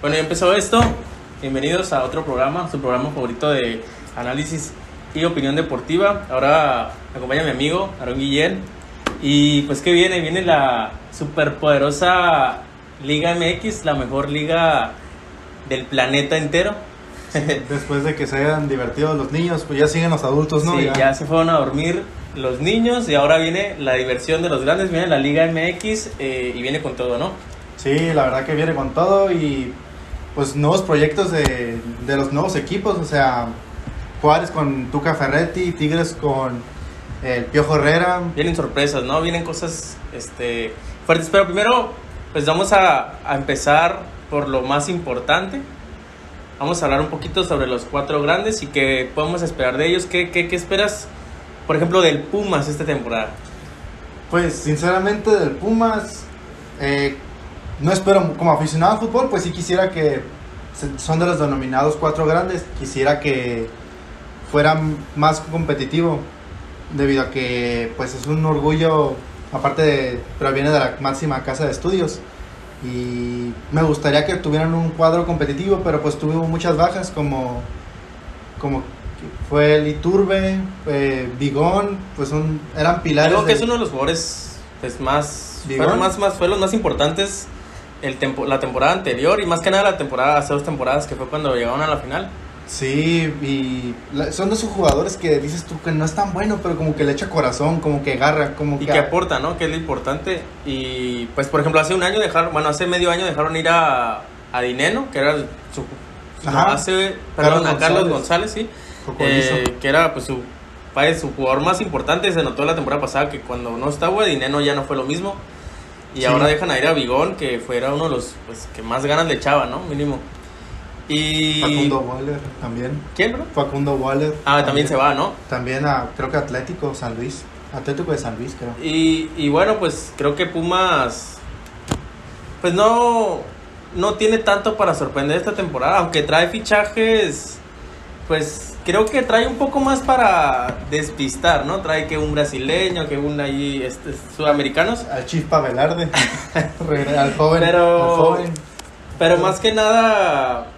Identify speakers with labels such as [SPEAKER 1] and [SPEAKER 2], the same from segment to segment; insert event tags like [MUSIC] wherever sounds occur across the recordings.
[SPEAKER 1] Bueno, ya empezó esto. Bienvenidos a otro programa, su programa favorito de análisis y opinión deportiva. Ahora me acompaña mi amigo Aaron Guillén. Y pues que viene, viene la superpoderosa Liga MX, la mejor liga del planeta entero.
[SPEAKER 2] Después de que se hayan divertido los niños, pues ya siguen los adultos, ¿no?
[SPEAKER 1] Sí, ya. se fueron a dormir los niños y ahora viene la diversión de los grandes, viene la Liga MX eh, y viene con todo, ¿no?
[SPEAKER 2] Sí, la verdad que viene con todo y pues nuevos proyectos de, de los nuevos equipos, o sea, Juárez con Tuca Ferretti, Tigres con el Piojo Herrera.
[SPEAKER 1] Vienen sorpresas, ¿no? Vienen cosas este, fuertes, pero primero pues vamos a, a empezar por lo más importante. Vamos a hablar un poquito sobre los cuatro grandes y qué podemos esperar de ellos. ¿Qué, qué, qué esperas, por ejemplo, del Pumas esta temporada?
[SPEAKER 2] Pues sinceramente del Pumas, eh, no espero, como aficionado al fútbol, pues sí quisiera que, son de los denominados cuatro grandes, quisiera que fueran más competitivo, debido a que pues es un orgullo, aparte de, proviene de la máxima casa de estudios. Y me gustaría que tuvieran un cuadro competitivo, pero pues tuvimos muchas bajas como, como fue el Iturbe, eh, Bigón, pues son, eran pilares.
[SPEAKER 1] Algo que es uno de los jugadores pues, más,
[SPEAKER 2] ¿Bigón?
[SPEAKER 1] fueron más, más, fueron los más importantes el tempo- la temporada anterior y más que nada la temporada, hace dos temporadas que fue cuando llegaron a la final.
[SPEAKER 2] Sí, y la- son de esos jugadores que dices tú que no es tan bueno, pero como que le echa corazón, como que garra, como
[SPEAKER 1] Y
[SPEAKER 2] que...
[SPEAKER 1] que aporta, ¿no? Que es lo importante. Y pues, por ejemplo, hace un año dejaron, bueno, hace medio año dejaron ir a, a Dineno, que era su.
[SPEAKER 2] Ajá.
[SPEAKER 1] hace, perdón,
[SPEAKER 2] Carlos
[SPEAKER 1] a Carlos
[SPEAKER 2] González.
[SPEAKER 1] Sí. Eh, que era pues su, su jugador más importante. Se notó la temporada pasada que cuando no estaba Dineno ya no fue lo mismo. Y
[SPEAKER 2] Sí.
[SPEAKER 1] ahora dejan a ir a Bigón, que fuera uno de los pues, que más ganas le echaba, ¿no? Mínimo. Y.
[SPEAKER 2] Facundo Waller también.
[SPEAKER 1] ¿Quién, bro?
[SPEAKER 2] Facundo Waller.
[SPEAKER 1] Ah, también se va, ¿no?
[SPEAKER 2] También a, creo que Atlético San Luis. Atlético de San Luis, creo.
[SPEAKER 1] Y, y bueno, pues creo que Pumas, pues no, no tiene tanto para sorprender esta temporada, aunque trae fichajes, pues creo que trae un poco más para despistar, ¿no? Trae que un brasileño, que un ahí, este, sudamericanos,
[SPEAKER 2] Al Chispa Velarde. [LAUGHS] Al joven.
[SPEAKER 1] Pero-
[SPEAKER 2] al joven.
[SPEAKER 1] pero más que nada,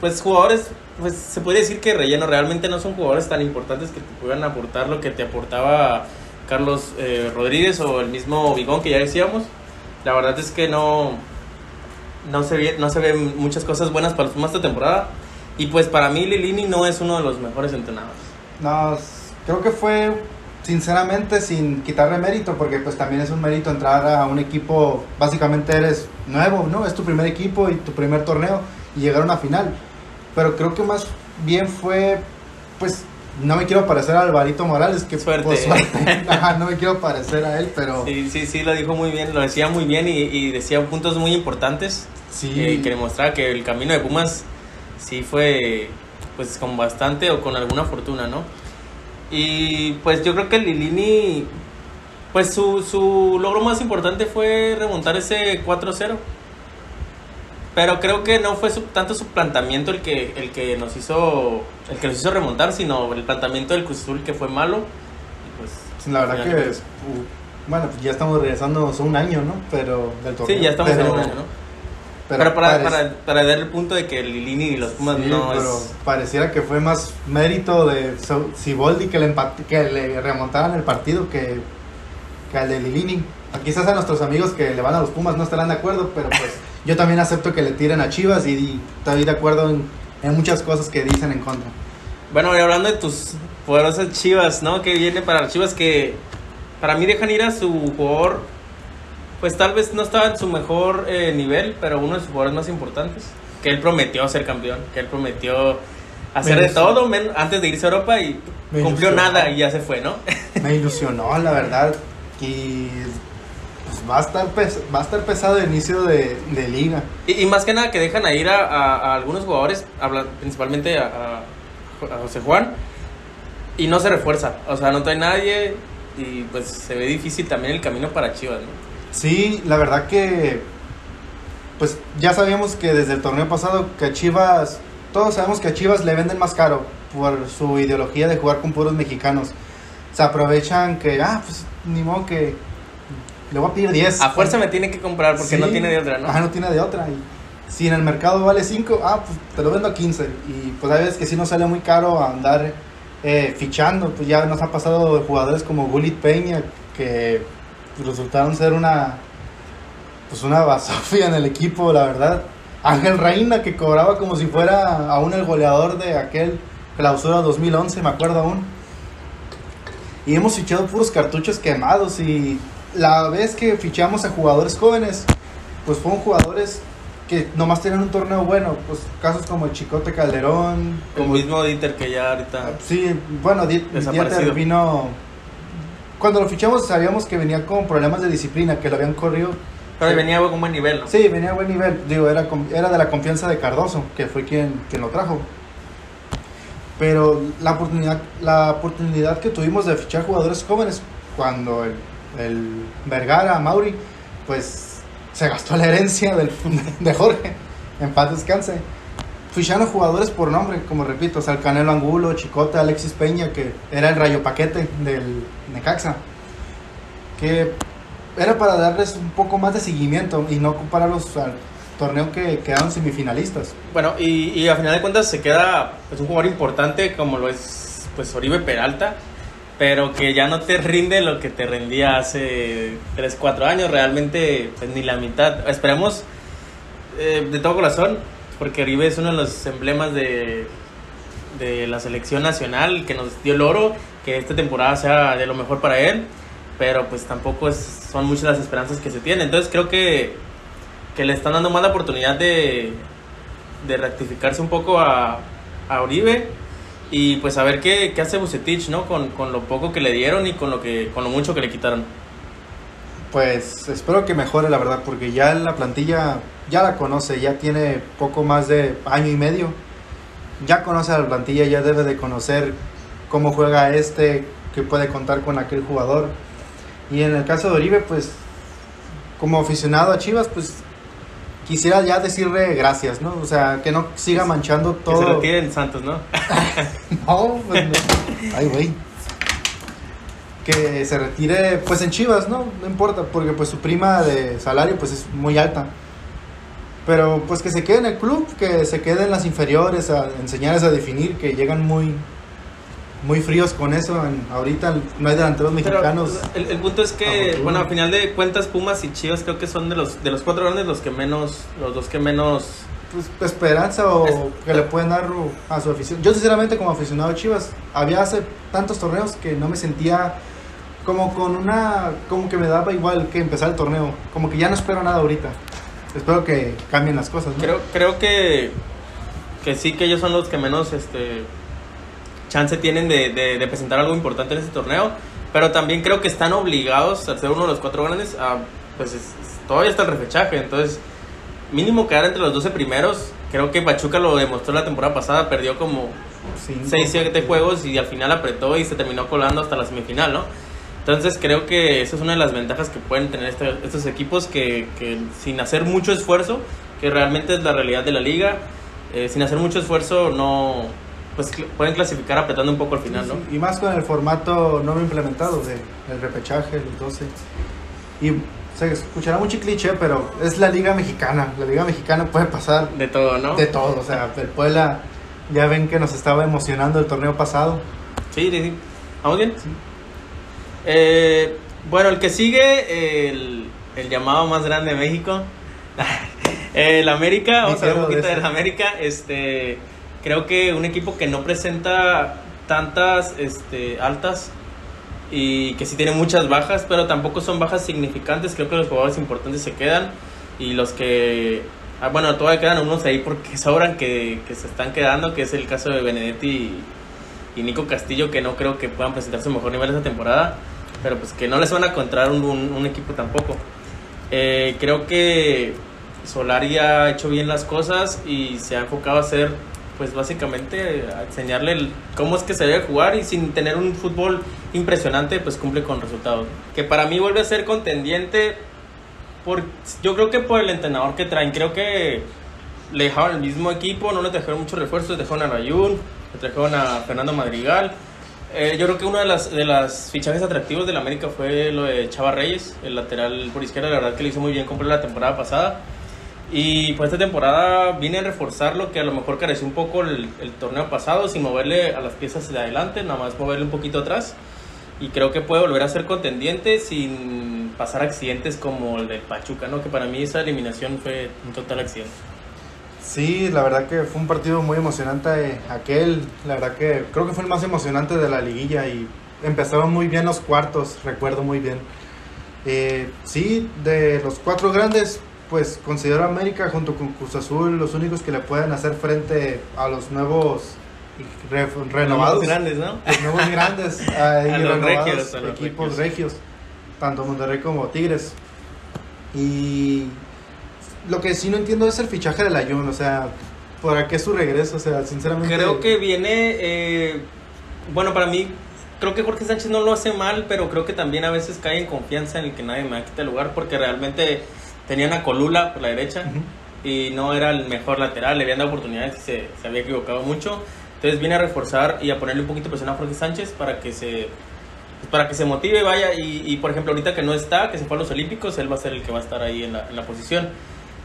[SPEAKER 1] pues jugadores, pues se puede decir que relleno, realmente no son jugadores tan importantes que te puedan aportar lo que te aportaba Carlos eh, Rodríguez o el mismo Bigón que ya decíamos. La verdad es que no, no, se ve, no se ven muchas cosas buenas para los Pumas esta temporada. Y pues para mí Lilini no es uno de los mejores entrenadores.
[SPEAKER 2] No, creo que fue sinceramente sin quitarle mérito, porque pues también es un mérito entrar a un equipo, básicamente eres nuevo, ¿no? Es tu primer equipo y tu primer torneo y llegar a una final. Pero creo que más bien fue, pues, no me quiero parecer a Alvarito Morales, que
[SPEAKER 1] Suerte.
[SPEAKER 2] suerte, [LAUGHS] no me quiero parecer a él, pero sí,
[SPEAKER 1] Sí, sí, sí, lo dijo muy bien, lo decía muy bien y, y decía puntos muy importantes. que, que demostraba que el camino de Pumas sí fue pues con bastante o con alguna fortuna, ¿no? Y pues yo creo que Lilini, pues su, su logro más importante fue remontar ese 4-0. Pero creo que no fue su- tanto su planteamiento el que, el que nos hizo el que nos hizo remontar, sino el planteamiento del Cruz Azul que fue malo. Pues,
[SPEAKER 2] la verdad que, uh, bueno, pues ya estamos regresando un año, ¿no? Pero del torneo.
[SPEAKER 1] Sí, ya estamos
[SPEAKER 2] pero,
[SPEAKER 1] en un año, ¿no? Pero, para, para, para dar el punto de que Lilini y los Pumas
[SPEAKER 2] Sí,
[SPEAKER 1] no
[SPEAKER 2] pero
[SPEAKER 1] es...
[SPEAKER 2] pareciera que fue más mérito de Siboldi que le, que le remontaran el partido que, que al de Lilini. Quizás a nuestros amigos que le van a los Pumas no estarán de acuerdo, pero pues [LAUGHS] yo también acepto que le tiren a Chivas y, y estoy de acuerdo en, en muchas cosas que dicen en contra.
[SPEAKER 1] Bueno, y hablando de tus poderosas Chivas, ¿no? Que viene para las Chivas que para mí dejan ir a su jugador, pues tal vez no estaba en su mejor eh, nivel, pero uno de sus jugadores más importantes, que él prometió ser campeón, que él prometió hacer de todo men- antes de irse a Europa y
[SPEAKER 2] Me
[SPEAKER 1] cumplió
[SPEAKER 2] ilusionó.
[SPEAKER 1] nada y ya se fue, ¿no? [LAUGHS]
[SPEAKER 2] Me ilusionó, la verdad, y pues, va, a estar pes- va a estar pesado el inicio de, de liga.
[SPEAKER 1] Y, y más que nada que dejan a ir a, a- a algunos jugadores, principalmente a, a- a José Juan, y no se refuerza. O sea, no trae nadie y pues se ve difícil también el camino para Chivas, ¿no?
[SPEAKER 2] Sí, la verdad que pues ya sabíamos que desde el torneo pasado que a Chivas, todos sabemos que a Chivas le venden más caro por su ideología de jugar con puros mexicanos. Se aprovechan que, ah, pues ni modo que le voy a pedir 10.
[SPEAKER 1] A fuerza me tiene que comprar porque
[SPEAKER 2] Sí.
[SPEAKER 1] no tiene de otra, ¿no?
[SPEAKER 2] Ajá, no tiene de otra. Y si en el mercado vale 5, ah, pues te lo vendo a 15. Y pues hay veces que sí nos sale muy caro andar eh, fichando. Pues ya nos ha pasado jugadores como Gulit Peña, que resultaron ser una, pues una basofia en el equipo, la verdad. Ángel Reina, que cobraba como si fuera aún el goleador de aquel clausura 2011, me acuerdo aún. Y hemos fichado puros cartuchos quemados y la vez que fichamos a jugadores jóvenes, pues fueron jugadores que nomás tenían un torneo bueno, pues casos como el Chicote Calderón,
[SPEAKER 1] como el mismo Dieter que ya ahorita
[SPEAKER 2] Sí, bueno, Dieter vino cuando lo fichamos sabíamos que venía con problemas de disciplina, que lo habían corrido
[SPEAKER 1] pero venía a buen nivel, ¿no?
[SPEAKER 2] Sí, venía a buen nivel. Digo, era, era de la confianza de Cardoso, que fue quien, quien lo trajo. Pero la oportunidad, la oportunidad que tuvimos de fichar jugadores jóvenes cuando el, el Vergara, Mauri, pues se gastó la herencia del, [LAUGHS] de Jorge. En paz descanse. Ficharon jugadores por nombre, como repito, o sea, el Canelo Angulo, Chicote, Alexis Peña, que era el rayo paquete del Necaxa. Que era para darles un poco más de seguimiento y no compararlos al torneo que quedaron semifinalistas.
[SPEAKER 1] Bueno, y, y a final de cuentas se queda pues, un jugador importante como lo es pues Oribe Peralta, pero que ya no te rinde lo que te rendía hace 3, 4 años, realmente pues, ni la mitad. Esperemos eh, de todo corazón, porque Oribe es uno de los emblemas de, de la selección nacional que nos dio el oro, que esta temporada sea de lo mejor para él pero pues tampoco son muchas las esperanzas que se tienen. Entonces creo que, que le están dando más la oportunidad de, de rectificarse un poco a, a Uribe y pues a ver qué, qué hace Bucetich, ¿no? Con, con, lo poco que le dieron y con lo, que, con lo mucho que le quitaron.
[SPEAKER 2] Pues espero que mejore la verdad, porque ya la plantilla ya la conoce, ya tiene poco más de año y medio. Ya conoce a la plantilla, ya debe de conocer cómo juega este, que puede contar con aquel jugador y en el caso de Oribe, pues como aficionado a Chivas, pues quisiera ya decirle gracias, ¿no? O sea, que no siga manchando todo.
[SPEAKER 1] Que se retire en Santos, ¿no? [LAUGHS]
[SPEAKER 2] no, pues no. Ay, güey. Que se retire, pues en Chivas, ¿no? No importa, porque pues su prima de salario, pues es muy alta. Pero pues que se quede en el club, que se quede en las inferiores, a enseñarles a definir, que llegan muy, muy fríos con eso. ahorita no hay delanteros mexicanos.
[SPEAKER 1] el, punto es que, bueno, al final de cuentas, Pumas y Chivas creo que son de los de los cuatro grandes los que menos, los dos que menos.
[SPEAKER 2] Pues, esperanza o que le pueden dar a su afición. Yo, sinceramente, como aficionado a Chivas, había hace tantos torneos que no me sentía como con una. como que me daba igual que empezar el torneo. Como que ya no espero nada ahorita. Espero que cambien las cosas.
[SPEAKER 1] Creo, creo que, que sí, que ellos son los que menos. este chance tienen de, de, presentar algo importante en este torneo, pero también creo que están obligados a ser uno de los cuatro grandes, a, pues todavía está el repechaje, entonces mínimo quedar entre los 12 primeros, creo que Pachuca lo demostró la temporada pasada, perdió como 6, 7 juegos y al final apretó y se terminó colando hasta la semifinal, ¿no? Entonces creo que esa es una de las ventajas que pueden tener este, estos equipos que, que, sin hacer mucho esfuerzo, que realmente es la realidad de la liga, eh, sin hacer mucho esfuerzo no, pues pueden clasificar apretando un poco al final, ¿no?
[SPEAKER 2] Y más con el formato no implementado de el repechaje, los 12. Y se escuchará mucho cliché, pero es la liga mexicana. La liga mexicana puede pasar
[SPEAKER 1] de todo, ¿no?
[SPEAKER 2] De todo, o sea, el Puebla ya ven que nos estaba emocionando el torneo pasado.
[SPEAKER 1] Sí, sí, sí. ¿Vamos bien? Sí. Eh, bueno, el que sigue, el, el llamado más grande de México, [LAUGHS] el América, vamos a ver un poquito de, de América, este creo que un equipo que no presenta tantas este, altas y que sí tiene muchas bajas, pero tampoco son bajas significantes. Creo que los jugadores importantes se quedan y los que. Ah, bueno, todavía quedan unos ahí porque [LAUGHS] sobran que, que, se están quedando, que es el caso de Benedetti y, Nico Castillo, que no creo que puedan presentar su mejor nivel esta temporada, pero pues que no les van a encontrar un, un, equipo tampoco. Eh, creo que Solari ha hecho bien las cosas y se ha enfocado a hacer pues básicamente a enseñarle cómo es que se debe jugar y sin tener un fútbol impresionante, pues cumple con resultados. Que para mí vuelve a ser contendiente, por, yo creo que por el entrenador que traen, creo que le dejaron el mismo equipo, no le dejaron muchos refuerzos, dejaron a Rayun, trajeron a Fernando Madrigal. Eh, yo creo que uno de las, de las fichajes atractivos del América fue lo de Chava Reyes, el lateral por izquierda, la verdad que le hizo muy bien comprar la temporada pasada. Y pues esta temporada viene a reforzar lo que a lo mejor careció un poco el, el, torneo pasado, sin moverle a las piezas de adelante, nada más moverle un poquito atrás. Y creo que puede volver a ser contendiente sin pasar accidentes como el del Pachuca, ¿no? Que para mí esa eliminación fue un total accidente.
[SPEAKER 2] Sí, la verdad que fue un partido muy emocionante aquel. La verdad que creo que fue el más emocionante de la liguilla y empezaron muy bien los cuartos, recuerdo muy bien. Eh, sí, de los cuatro grandes, pues considero a América junto con Cruz Azul los únicos que le pueden hacer frente a los nuevos renovados. Los
[SPEAKER 1] grandes, ¿no?
[SPEAKER 2] Los nuevos grandes [LAUGHS] a los regios, equipos regios. tanto Monterrey como Tigres. Y lo que sí no entiendo es el fichaje de la Jun, o sea, ¿para qué su regreso? O sea, sinceramente.
[SPEAKER 1] Creo que viene. Eh, bueno, para mí, creo que Jorge Sánchez no lo hace mal, pero creo que también a veces cae en confianza en el que nadie me quita el lugar, porque realmente tenían a Colula por la derecha y no era el mejor lateral, le habían dado oportunidades y se, se, había equivocado mucho. Entonces viene a reforzar y a ponerle un poquito de presión a Jorge Sánchez para que se pues, para que se motive, vaya, y, y, por ejemplo ahorita que no está, que se fue a los Olímpicos, él va a ser el que va a estar ahí en la, en la posición.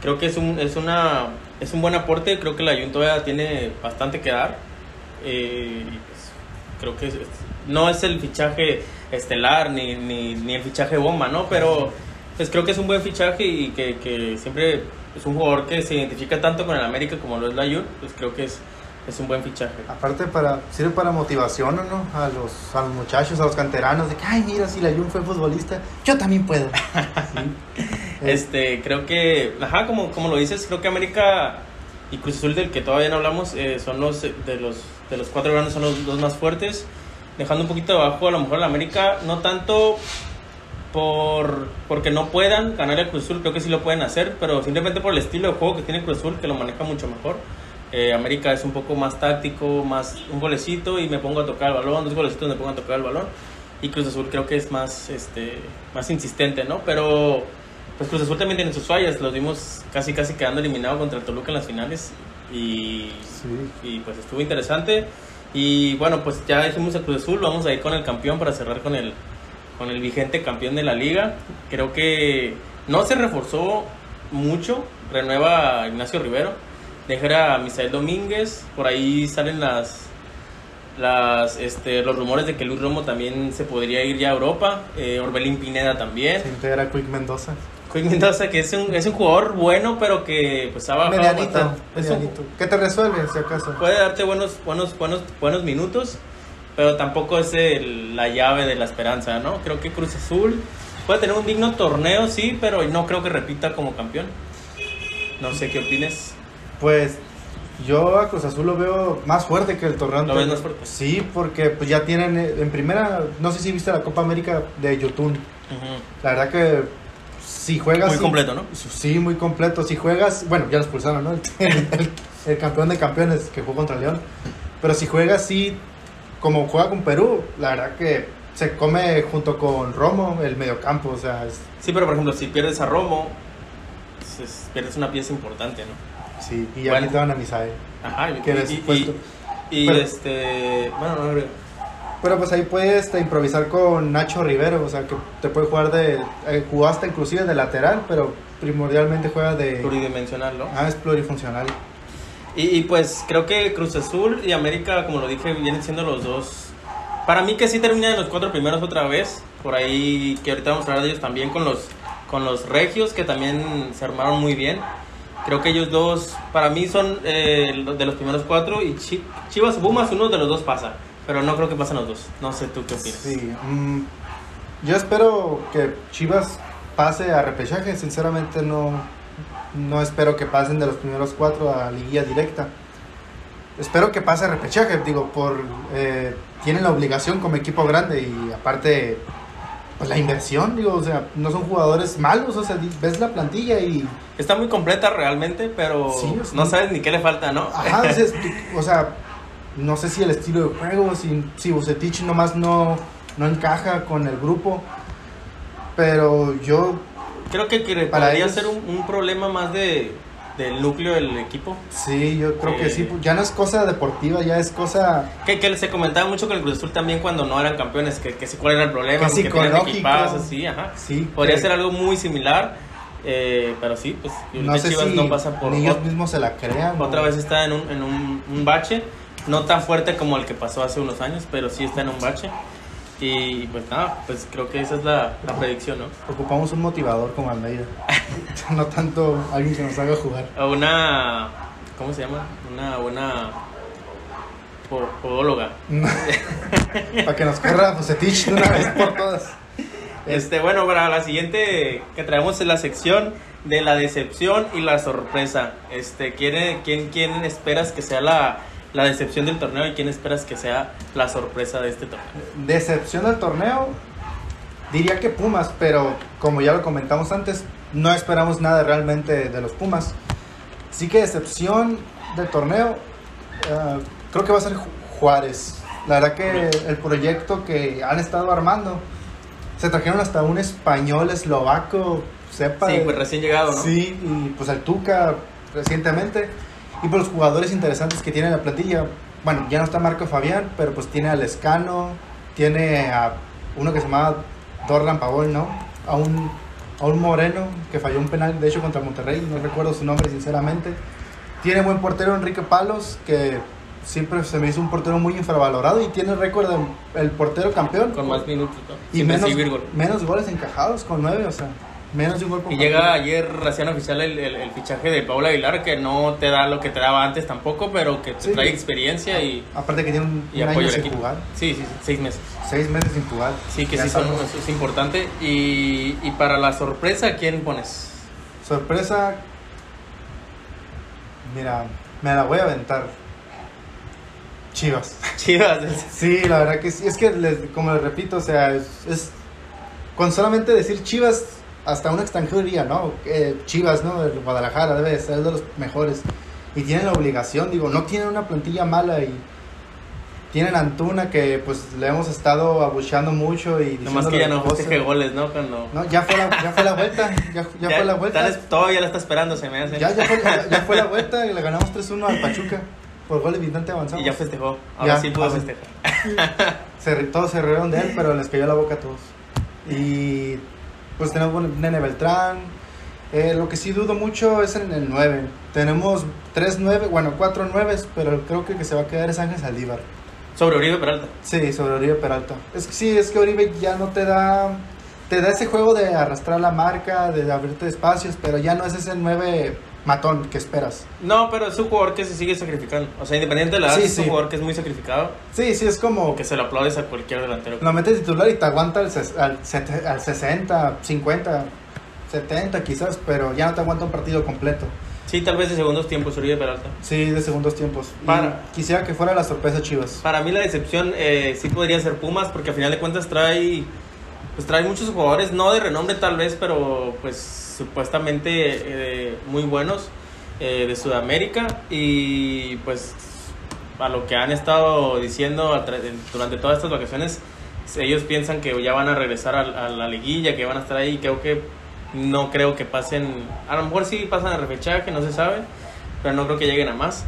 [SPEAKER 1] Creo que es un, es, una, es un buen aporte, creo que la todavía tiene bastante que dar. Eh, pues, creo que no es el fichaje estelar ni, ni, ni el fichaje bomba, ¿no? Pero pues creo que es un buen fichaje y que, que siempre es un jugador que se identifica tanto con el América como lo es la Jun, pues creo que es, es un buen fichaje.
[SPEAKER 2] Aparte para sirve para motivación, ¿no? A los, a los muchachos, a los canteranos, de que, ay, mira, si la Jun fue futbolista, yo también puedo. [LAUGHS]
[SPEAKER 1] Este, creo que, ajá, como, como lo dices, creo que América y Cruz Azul, del que todavía no hablamos, eh, son los de los de los cuatro grandes, son los dos más fuertes. Dejando un poquito abajo a lo mejor la América, no tanto por porque no puedan ganar el Cruz Azul, creo que sí lo pueden hacer, pero simplemente por el estilo de juego que tiene Cruz Azul, que lo maneja mucho mejor. Eh, América es un poco más táctico, más un golecito y me pongo a tocar el balón, dos golecitos me pongo a tocar el balón. Y Cruz Azul creo que es más, este, más insistente, ¿no? Pero pues Cruz Azul también tiene sus fallas, los vimos casi casi quedando eliminado contra el Toluca en las finales y, y pues estuvo interesante. Y bueno, pues ya dijimos a Cruz Azul, vamos a ir con el campeón para cerrar con el, con el vigente campeón de la liga. Creo que no se reforzó mucho. Renueva a Ignacio Rivero. Deja a Misael Domínguez. Por ahí salen las, las este, los rumores de que Luis Romo también se podría ir ya a Europa. Eh, Orbelín Pineda también.
[SPEAKER 2] Se integra Quick Mendoza.
[SPEAKER 1] Quick Mendoza, que es un, es un jugador bueno, pero que pues ha bajado
[SPEAKER 2] medianito, medianito. ¿Qué te resuelve si acaso?
[SPEAKER 1] Puede darte buenos, buenos, buenos, buenos minutos pero tampoco es el, la llave de la esperanza, ¿no? Creo que Cruz Azul puede tener un digno torneo, sí, pero no creo que repita como campeón. No sé qué opines.
[SPEAKER 2] Pues yo a Cruz Azul lo veo más fuerte que el torneo.
[SPEAKER 1] ¿Lo ves más fuerte?
[SPEAKER 2] Sí, porque pues ya tienen eh, en primera, no sé si viste la Copa América de Yotun. La verdad que si juegas...
[SPEAKER 1] Muy completo, ¿no?
[SPEAKER 2] Sí, muy completo. Si juegas, bueno, ya lo expulsaron, ¿no? [LAUGHS] El, el campeón de campeones que jugó contra León. Pero si juegas, sí como juega con Perú, la verdad que se come junto con Romo el mediocampo, o sea...
[SPEAKER 1] Sí, pero por ejemplo, si pierdes a Romo, pues, pierdes una pieza importante, ¿no?
[SPEAKER 2] Sí, y ya bueno. van a Misael.
[SPEAKER 1] Ajá, y, y, este... Bueno, no,
[SPEAKER 2] pero pues ahí puedes este, improvisar con Nacho Rivero, o sea, que te puede jugar de... Eh, jugaste inclusive de lateral, pero primordialmente juega de...
[SPEAKER 1] Pluridimensional, ¿no?
[SPEAKER 2] Ah, es plurifuncional.
[SPEAKER 1] Y, pues creo que Cruz Azul y América, como lo dije, vienen siendo los dos. Para mí que sí terminan los cuatro primeros otra vez. Por ahí que ahorita vamos a hablar de ellos también con los, con los Regios, que también se armaron muy bien. Creo que ellos dos, para mí son eh, de los primeros cuatro. Y Chivas Bumas, uno de los dos pasa. Pero no creo que pasen los dos. No sé tú qué opinas.
[SPEAKER 2] Sí, mm, yo espero que Chivas pase a repechaje. Sinceramente no, no espero que pasen de los primeros cuatro a liguilla directa. Espero que pase a repechaje, digo, por eh, tienen la obligación como equipo grande y aparte pues la inversión, digo, o sea, no son jugadores malos, o sea, ves la plantilla y
[SPEAKER 1] está muy completa realmente, pero no sabes ni qué le falta, ¿no?
[SPEAKER 2] Ajá, [LAUGHS] o sea, no sé si el estilo de juego, si, si Bucetich nomás no, no encaja con el grupo, pero yo
[SPEAKER 1] Creo que, que podría ser un, un, problema más de, del núcleo del equipo.
[SPEAKER 2] Sí, yo creo que sí. Eh, ya no es cosa deportiva, ya es cosa...
[SPEAKER 1] Que, que se comentaba mucho con el Cruz Azul también cuando no eran campeones, que, que cuál era el problema.
[SPEAKER 2] Que psicológico.
[SPEAKER 1] así, ajá. Sí, Podría ser algo muy similar. Eh, pero sí, pues
[SPEAKER 2] no sé Chivas no pasa por... ellos mismos se la crean.
[SPEAKER 1] Otra vez está en, un, en un, un bache, no tan fuerte como el que pasó hace unos años, pero sí está en un bache. Y pues nada, pues creo que esa es la, la predicción, ¿no?
[SPEAKER 2] Ocupamos un motivador como Almeida. [LAUGHS] no tanto alguien que nos haga jugar.
[SPEAKER 1] A una. ¿Cómo se llama? Una buena. podóloga. [LAUGHS]
[SPEAKER 2] para que nos corra Bucetich de una vez por todas.
[SPEAKER 1] Este, bueno, para la siguiente que traemos es la sección de la decepción y la sorpresa. Este, ¿quién, quién, quién esperas que sea la, la decepción del torneo y quién esperas que sea la sorpresa de este torneo?
[SPEAKER 2] Decepción del torneo, diría que Pumas, pero como ya lo comentamos antes, no esperamos nada realmente de los Pumas. Sí que decepción del torneo, eh, creo que va a ser Juárez. La verdad que el proyecto que han estado armando, se trajeron hasta un español eslovaco, sepa.
[SPEAKER 1] Sí, pues recién llegado, ¿no?
[SPEAKER 2] Sí, y pues el Tuca recientemente y por los jugadores interesantes que tiene la plantilla. Bueno, ya no está Marco Fabián, pero pues tiene al Escano, tiene a uno que se llama Dorlan Pavol, ¿no? A un, a un Moreno que falló un penal, de hecho, contra Monterrey, no recuerdo su nombre sinceramente. Tiene buen portero Enrique Palos, que siempre se me hizo un portero muy infravalorado y tiene récord de el portero campeón.
[SPEAKER 1] Con más minutos,
[SPEAKER 2] Y menos, menos goles encajados, con nueve, o sea. Menos de un
[SPEAKER 1] Y llega ayer recién oficial el, el, fichaje de Paula Aguilar, que no te da lo que te daba antes tampoco, pero que te trae experiencia y.
[SPEAKER 2] Aparte que tiene un, y apoyo sin jugar.
[SPEAKER 1] Sí, sí, seis meses.
[SPEAKER 2] Seis meses sin jugar.
[SPEAKER 1] Sí, que sí, son, es, importante. Y, y para la sorpresa, ¿quién pones?
[SPEAKER 2] Sorpresa. Mira, me la voy a aventar. Chivas. [LAUGHS]
[SPEAKER 1] Chivas.
[SPEAKER 2] Sí, la verdad que sí. Es que, como les repito, o sea, es, es, con solamente decir Chivas hasta un extranjero diría, ¿no? Chivas, ¿no? De Guadalajara debe ser de los mejores. Y tienen la obligación, digo, no tienen una plantilla mala y tienen Antuna que pues le hemos estado abucheando mucho y
[SPEAKER 1] Nomás que ya no festeje goles, ¿no? Cuando...
[SPEAKER 2] No, ya fue la, ya fue la vuelta, ya, ya, fue la vuelta.
[SPEAKER 1] todavía la está esperando, se me hace.
[SPEAKER 2] Ya, ya, fue, ya, fue la vuelta y le ganamos 3-1 al Pachuca por goles bastante avanzados.
[SPEAKER 1] Y ya festejó, ahora sí pudo festejar.
[SPEAKER 2] Se, todos se rieron de él, pero les cayó la boca a todos. Y pues tenemos Nene Beltrán. Eh, lo que sí dudo mucho es en el 9. Tenemos 3 9, bueno, 4 9, pero creo que el que se va a quedar es Ángel Saldívar.
[SPEAKER 1] ¿Sobre Oribe Peralta?
[SPEAKER 2] Sí, sobre Oribe Peralta. Es que sí, es que Oribe ya no te da. Te da ese juego de arrastrar la marca, de abrirte espacios, pero ya no es ese 9 matón que esperas.
[SPEAKER 1] No, pero es un jugador que se sigue sacrificando. O sea, independiente de la edad, es un jugador que es muy sacrificado.
[SPEAKER 2] Sí, sí, es como.
[SPEAKER 1] Que se lo aplaudes a cualquier delantero.
[SPEAKER 2] Lo metes titular y te aguanta al, al, al 60, 50, 70 quizás, pero ya no te aguanta un partido completo.
[SPEAKER 1] Sí, tal vez de segundos tiempos, Uribe Peralta.
[SPEAKER 2] Sí, de segundos tiempos. Para, quisiera que fuera la sorpresa Chivas.
[SPEAKER 1] Para mí la decepción eh, sí podría ser Pumas, porque al final de cuentas trae, pues trae muchos jugadores, no de renombre tal vez, pero pues supuestamente eh, muy buenos eh, de Sudamérica y pues a lo que han estado diciendo durante todas estas vacaciones, ellos piensan que ya van a regresar a, la liguilla, que van a estar ahí, creo que no creo que pasen, a lo mejor sí pasan a repechaje, no se sabe, pero no creo que lleguen a más.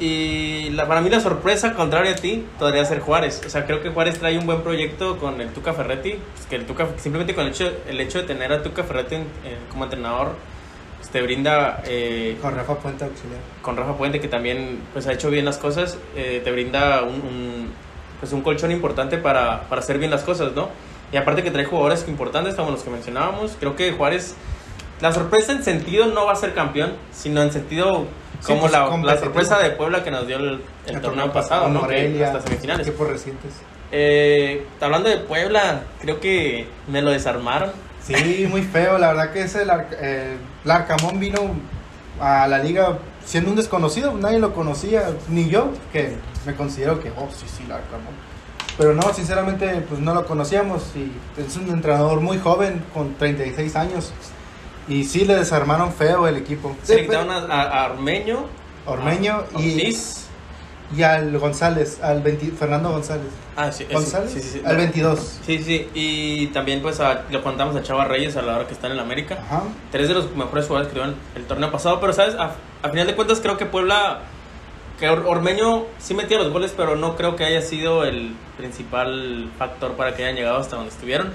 [SPEAKER 1] Y la, para mí la sorpresa, contraria a ti, podría ser Juárez. O sea, creo que Juárez trae un buen proyecto con el Tuca Ferretti. Pues que el Tuca, simplemente con el hecho, el hecho de tener a Tuca Ferretti como entrenador, pues te brinda...
[SPEAKER 2] Eh, con Rafa Puente auxiliar.
[SPEAKER 1] Con Rafa Puente, que también pues, ha hecho bien las cosas, eh, te brinda un, pues, un colchón importante para, para hacer bien las cosas, ¿no? Y aparte que trae jugadores importantes, como los que mencionábamos, creo que Juárez... La sorpresa en sentido no va a ser campeón, sino en sentido como pues, la, sorpresa de Puebla que nos dio el, torneo pasado, ¿no?
[SPEAKER 2] hasta semifinales. Equipos recientes.
[SPEAKER 1] Eh, hablando de Puebla, creo que me lo desarmaron.
[SPEAKER 2] Sí, muy feo. La verdad que ese eh, Larcamón vino a la liga siendo un desconocido. Nadie lo conocía, ni yo, que me considero que, oh, sí, sí, Larcamón. Pero no, sinceramente, pues no lo conocíamos. Y es un entrenador muy joven, con 36 años. Y sí le desarmaron feo el equipo.
[SPEAKER 1] Se le quitaron a, Armeño.
[SPEAKER 2] Ormeño y, y al González, al Fernando González.
[SPEAKER 1] Ah, sí.
[SPEAKER 2] González, sí, sí, al 22.
[SPEAKER 1] Sí, sí. Y también pues lo contamos a Chava Reyes a la hora que está en el América. Ajá. Tres de los mejores jugadores que dieron el torneo pasado. Pero, ¿sabes? A, final de cuentas creo que Puebla... Que Ormeño sí metía los goles, pero no creo que haya sido el principal factor para que hayan llegado hasta donde estuvieron.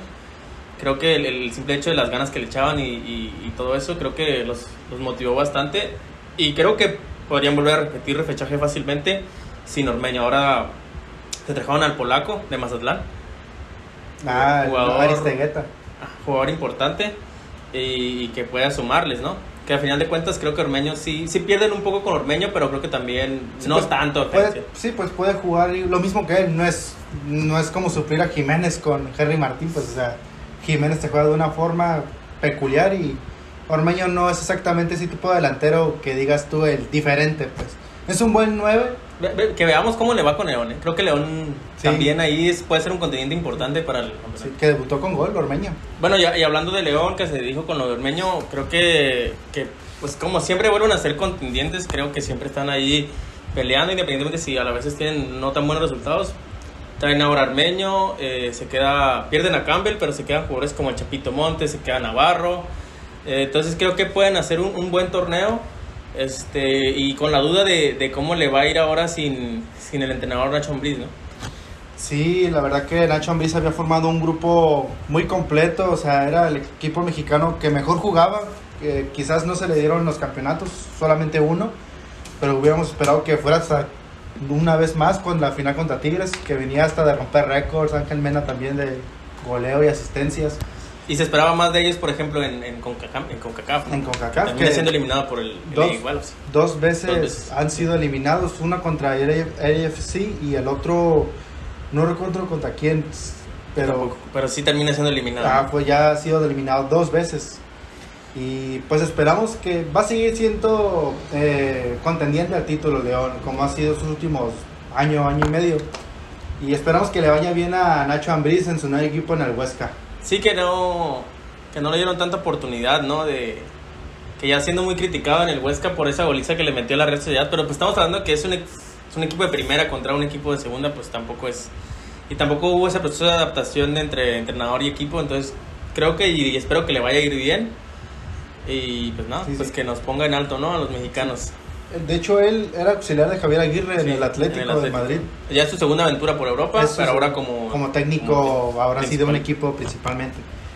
[SPEAKER 1] Creo que el, simple hecho de las ganas que le echaban y, y, todo eso, creo que los, los, motivó bastante. Y creo que podrían volver a repetir refechaje fácilmente sin Ormeño. Ahora se trajeron al polaco de Mazatlán.
[SPEAKER 2] Ah, jugador,
[SPEAKER 1] jugador importante y, que pueda sumarles, ¿no? Que al final de cuentas creo que Ormeño sí, sí pierden un poco con Ormeño, pero creo que también no
[SPEAKER 2] pues,
[SPEAKER 1] tanto.
[SPEAKER 2] sí, pues puede jugar lo mismo que él, no es, no es como suplir a Jiménez con Henry Martín, pues o sea, Jiménez te juega de una forma peculiar y Ormeño no es exactamente ese tipo de delantero que digas tú el diferente, pues. Es un buen 9.
[SPEAKER 1] Que veamos cómo le va con León. ¿eh? Creo que León también ahí puede ser un continente importante para el
[SPEAKER 2] Sí, que debutó con gol, Ormeño.
[SPEAKER 1] Bueno, y, y, hablando de León, que se dijo con lo de Ormeño, creo que, que, pues como siempre vuelven a ser contendientes, creo que siempre están ahí peleando, independientemente si a la veces tienen no tan buenos resultados. Traen ahora Armeño, eh, se queda, pierden a Campbell, pero se quedan jugadores como el Chapito Montes, se queda Navarro. Eh, entonces creo que pueden hacer un, buen torneo. Este, y con la duda de, cómo le va a ir ahora sin, sin el entrenador Nacho Ambriz, ¿no?
[SPEAKER 2] Sí, la verdad que Nacho Ambriz había formado un grupo muy completo, o sea, era el equipo mexicano que mejor jugaba, quizás no se le dieron los campeonatos, solamente uno, pero hubiéramos esperado que fuera hasta una vez más con la final contra Tigres, que venía hasta de romper récords, Ángel Mena también de goleo y asistencias.
[SPEAKER 1] Y se esperaba más de ellos, por ejemplo, en, en, CONCACAF. En CONCACAF.
[SPEAKER 2] En CONCACAF.
[SPEAKER 1] Que siendo eliminado por el,
[SPEAKER 2] dos, dos, veces han sido eliminados, una contra el AFC y el otro, no recuerdo contra quién, pero...
[SPEAKER 1] pero sí termina siendo eliminado.
[SPEAKER 2] Ah, pues ya ha sido eliminado dos veces. Y pues esperamos que va a seguir siendo eh, contendiente al título León, como ha sido sus últimos año, año y medio. Y esperamos que le vaya bien a Nacho Ambriz en su nuevo equipo en el Huesca.
[SPEAKER 1] Sí que no, que no le dieron tanta oportunidad, ¿no? De que ya siendo muy criticado en el Huesca por esa goliza que le metió a la Real Sociedad, pero pues estamos hablando que es un, es un equipo de primera contra un equipo de segunda, pues tampoco es... Y tampoco hubo ese proceso de adaptación entre entrenador y equipo, entonces creo que y espero que le vaya a ir bien y pues nada, pues que nos ponga en alto, ¿no? A los mexicanos.
[SPEAKER 2] De hecho, él era auxiliar de Javier Aguirre en, el Atlético de Madrid.
[SPEAKER 1] Ya es su segunda aventura por Europa, pero ahora como...
[SPEAKER 2] Como técnico, ahora sí de un equipo principalmente.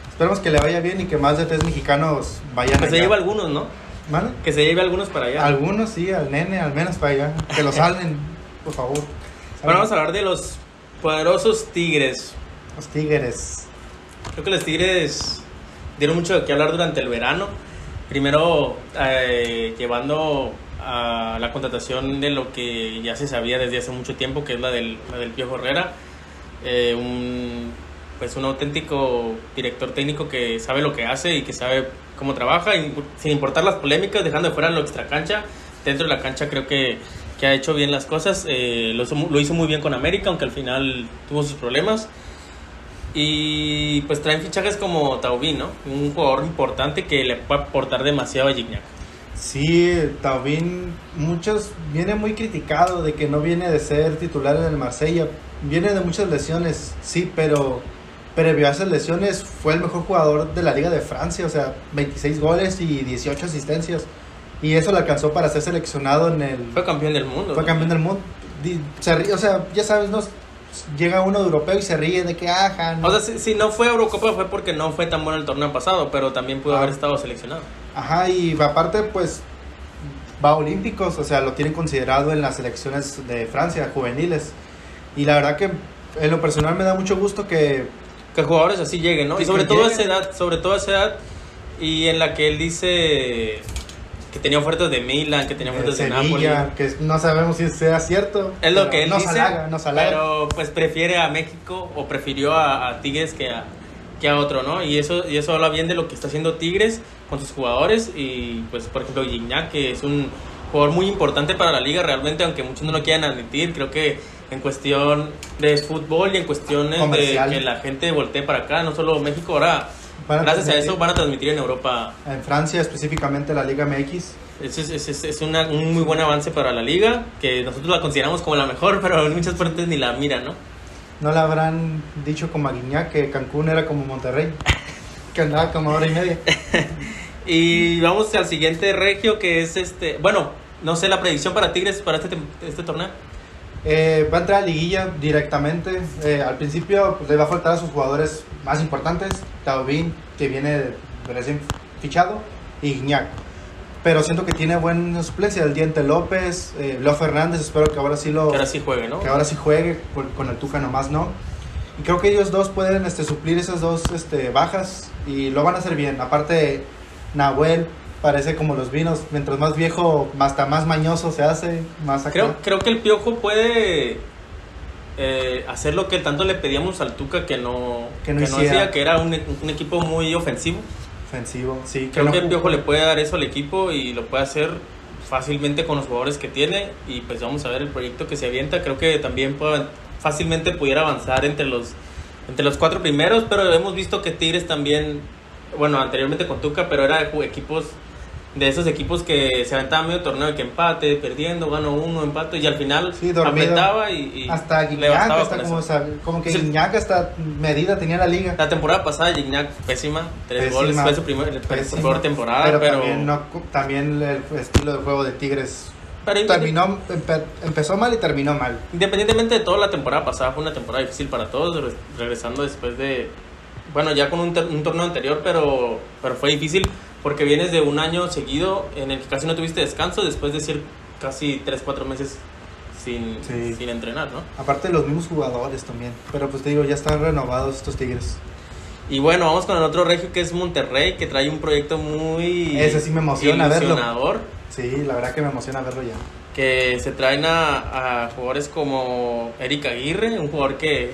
[SPEAKER 2] Esperemos que le vaya bien y que más de tres mexicanos vayan
[SPEAKER 1] Que se lleve algunos, ¿no?
[SPEAKER 2] ¿Vale?
[SPEAKER 1] Que se lleve algunos para allá.
[SPEAKER 2] Algunos, sí, al nene, al menos para allá. Que lo [LAUGHS] salven, por favor.
[SPEAKER 1] Ahora vamos a hablar de los poderosos Tigres.
[SPEAKER 2] Los Tigres.
[SPEAKER 1] Creo que los Tigres dieron mucho de qué hablar durante el verano primero eh, llevando a la contratación de lo que ya se sabía desde hace mucho tiempo, que es la del, la del Piojo Herrera, eh, un, pues un auténtico director técnico que sabe lo que hace y que sabe cómo trabaja, sin importar las polémicas, dejando de fuera lo extra cancha, dentro de la cancha creo que, que ha hecho bien las cosas, eh, lo hizo muy bien con América, aunque al final tuvo sus problemas. Y pues traen fichajes como Taubín, ¿no? Un jugador importante que le puede aportar demasiado a Gignac.
[SPEAKER 2] Sí, Taubín, muchos viene muy criticado de que no viene de ser titular en el Marsella. Viene de muchas lesiones, sí, pero previo a esas lesiones fue el mejor jugador de la Liga de Francia, o sea, 26 goles y 18 asistencias. Y eso le alcanzó para ser seleccionado en el...
[SPEAKER 1] Fue campeón del mundo.
[SPEAKER 2] Fue campeón del mundo. O sea, ya sabes, no, llega uno de europeo y se ríe de que, ajá.
[SPEAKER 1] O sea, si, no fue Eurocopa fue porque no fue tan bueno el torneo pasado, pero también pudo haber ah. estado seleccionado.
[SPEAKER 2] Ajá, y aparte, pues va a Olímpicos, o sea, lo tienen considerado en las selecciones de Francia, juveniles. Y la verdad que en lo personal me da mucho gusto que...
[SPEAKER 1] Que jugadores así lleguen, ¿no? Y sobre todo a esa edad, sobre todo a esa edad, y en la que él dice que tenía ofertas de Milan, que tenía ofertas de, Napoli.
[SPEAKER 2] que no sabemos si sea cierto.
[SPEAKER 1] Es lo que él dice, pero pues prefiere a México o prefirió a, Tigres que a, que a otro, ¿no? Y eso, y eso habla bien de lo que está haciendo Tigres con sus jugadores y pues por ejemplo Gignac, que es un jugador muy importante para la liga realmente, aunque muchos no lo quieran admitir, creo que en cuestión de fútbol y en cuestiones de que la gente voltee para acá, no solo México, ahora Gracias a eso van a transmitir en Europa.
[SPEAKER 2] En Francia, específicamente la Liga MX.
[SPEAKER 1] Es, es, es, es una, un muy buen avance para la liga, que nosotros la consideramos como la mejor, [LAUGHS] pero en muchas partes ni la miran, ¿no?
[SPEAKER 2] No le habrán dicho como a Guiñac que Cancún era como Monterrey, [LAUGHS] que andaba como hora y media. [LAUGHS]
[SPEAKER 1] y vamos al siguiente regio, que es este. Bueno, no sé la predicción para Tigres para este, este torneo.
[SPEAKER 2] Eh, va a entrar a liguilla directamente. Eh, al principio pues, le va a faltar a sus jugadores más importantes. Taubín, que viene recién fichado, y Guiñac. Pero siento que tiene buena suplencia. El Diente López, eh, Leo Fernández, espero que ahora sí lo...
[SPEAKER 1] Que ahora sí juegue, ¿no?
[SPEAKER 2] Que ahora sí juegue, con, con el Tuca nomás no. Y creo que ellos dos pueden este, suplir esas dos este, bajas y lo van a hacer bien. Aparte, Nahuel parece como los vinos. Mientras más viejo, hasta más mañoso se hace, más acá.
[SPEAKER 1] Creo, creo que el Piojo puede eh, hacer lo que tanto le pedíamos al Tuca que no,
[SPEAKER 2] Que no
[SPEAKER 1] que hacía, que era un, un equipo muy ofensivo.
[SPEAKER 2] Ofensivo, sí.
[SPEAKER 1] Creo
[SPEAKER 2] no
[SPEAKER 1] que el Piojo le puede dar eso al equipo y lo puede hacer fácilmente con los jugadores que tiene y pues vamos a ver el proyecto que se avienta. Creo que también puede, fácilmente pudiera avanzar entre los, entre los cuatro primeros, pero hemos visto que Tigres también, bueno, anteriormente con Tuca, pero era equipos de esos equipos que se aventaban medio torneo de que empate, perdiendo, gano uno, empate y al final
[SPEAKER 2] Sí,
[SPEAKER 1] apretaba y, y
[SPEAKER 2] Hasta
[SPEAKER 1] bastaba
[SPEAKER 2] hasta como, como que
[SPEAKER 1] Sí.
[SPEAKER 2] Guiñac hasta medida tenía la liga.
[SPEAKER 1] La temporada pasada Gignac pésima, tres
[SPEAKER 2] Pésima,
[SPEAKER 1] goles, fue su primer,
[SPEAKER 2] Pésimo.
[SPEAKER 1] peor temporada, pero,
[SPEAKER 2] también, no- también el estilo de juego de Tigres
[SPEAKER 1] pero
[SPEAKER 2] terminó, empe- empezó mal y terminó mal.
[SPEAKER 1] Independientemente de todo, la temporada pasada fue una temporada difícil para todos, re- regresando después de, bueno, ya con un, un torneo anterior, pero, pero fue difícil porque vienes de un año seguido en el que casi no tuviste descanso después de ser casi 3, 4 meses sin,
[SPEAKER 2] Sí.
[SPEAKER 1] sin entrenar, ¿no?
[SPEAKER 2] Aparte de los mismos jugadores también. Pero pues te digo, ya están renovados estos Tigres.
[SPEAKER 1] Y bueno, vamos con el otro regio que es Monterrey, que trae un proyecto muy
[SPEAKER 2] Ese sí me emociona verlo. Sí, la verdad que me emociona verlo ya.
[SPEAKER 1] que se traen a, a jugadores como Eric Aguirre, un jugador que,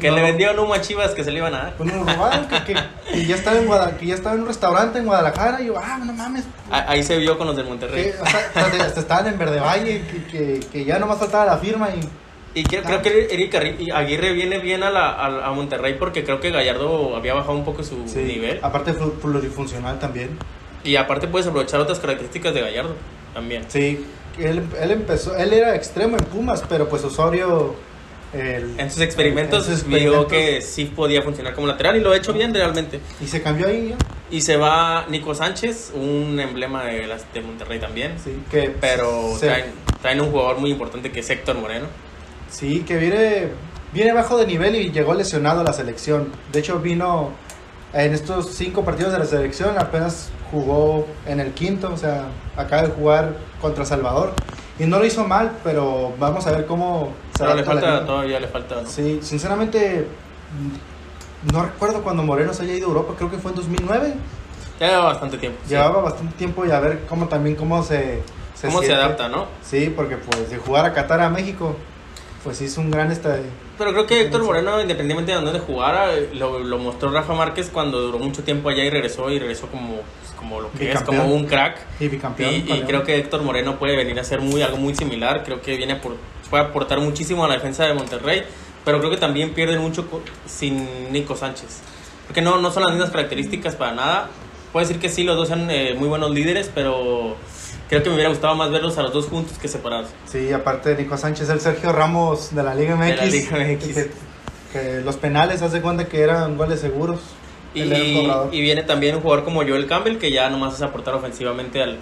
[SPEAKER 1] que
[SPEAKER 2] No.
[SPEAKER 1] le vendieron humo a Chivas que se le iban a dar.
[SPEAKER 2] Pues nos robaron, que, que, [LAUGHS] [LAUGHS] que ya estaba en Guada- que ya estaba en un restaurante en Guadalajara y yo, ah, no mames.
[SPEAKER 1] Ah, Ahí se vio con los del Monterrey.
[SPEAKER 2] Que, o sea, hasta, estaban en Verde Valle, que, que, que ya nomás faltaba la firma y
[SPEAKER 1] Y creo, creo que Eric Aguirre viene bien a, la, a, a Monterrey porque creo que Gallardo había bajado un poco su
[SPEAKER 2] sí,
[SPEAKER 1] nivel.
[SPEAKER 2] aparte plurifuncional también.
[SPEAKER 1] Y aparte puedes aprovechar otras características de Gallardo también.
[SPEAKER 2] Sí, él, él empezó, él era extremo en Pumas, pero pues Osorio... el-
[SPEAKER 1] En sus experimentos
[SPEAKER 2] en sus
[SPEAKER 1] vio
[SPEAKER 2] experimentos,
[SPEAKER 1] que sí podía funcionar como lateral y lo ha hecho bien realmente.
[SPEAKER 2] Y se cambió ahí ya.
[SPEAKER 1] Y se va Nico Sánchez, un emblema de, las, de Monterrey también.
[SPEAKER 2] Sí, que
[SPEAKER 1] Pero
[SPEAKER 2] se-
[SPEAKER 1] traen, traen un jugador muy importante que es Héctor Moreno.
[SPEAKER 2] Sí, que viene, viene bajo de nivel y llegó lesionado a la selección. De hecho, vino en estos cinco partidos de la selección, apenas jugó en el quinto, o sea, acaba de jugar contra Salvador. Y no lo hizo mal, pero vamos a ver cómo se
[SPEAKER 1] Pero le falta, todavía le falta. ¿no?
[SPEAKER 2] Sí, sinceramente, no recuerdo cuando Moreno se haya ido a Europa, creo que fue en 2009.
[SPEAKER 1] Ya lleva bastante tiempo. sí.
[SPEAKER 2] Llevaba bastante tiempo y a ver cómo también cómo se...
[SPEAKER 1] ¿Cómo se adapta, no?
[SPEAKER 2] Sí, porque pues de jugar a Qatar a México, pues hizo un gran estadio.
[SPEAKER 1] Pero creo que Héctor Moreno, independientemente de dónde jugara, lo, lo mostró Rafa Márquez cuando duró mucho tiempo allá y regresó y regresó como, pues, como lo que es, como un crack.
[SPEAKER 2] Y bicampeón.
[SPEAKER 1] Y, creo que Héctor Moreno puede venir a hacer muy, algo muy similar. Creo que viene a por- puede aportar muchísimo a la defensa de Monterrey. Pero creo que también pierden mucho sin Nico Sánchez. Porque no, no son las mismas características para nada. Puedo decir que sí, los dos son eh, muy buenos líderes, pero creo que me hubiera gustado más verlos a los dos juntos que separados.
[SPEAKER 2] Sí, aparte de Nico Sánchez, el Sergio Ramos de la Liga MX.
[SPEAKER 1] De la Liga MX.
[SPEAKER 2] Que, que los penales, hace cuenta que eran goles seguros.
[SPEAKER 1] Y, y viene también un jugador como Joel Campbell, que ya nomás es aportar ofensivamente al,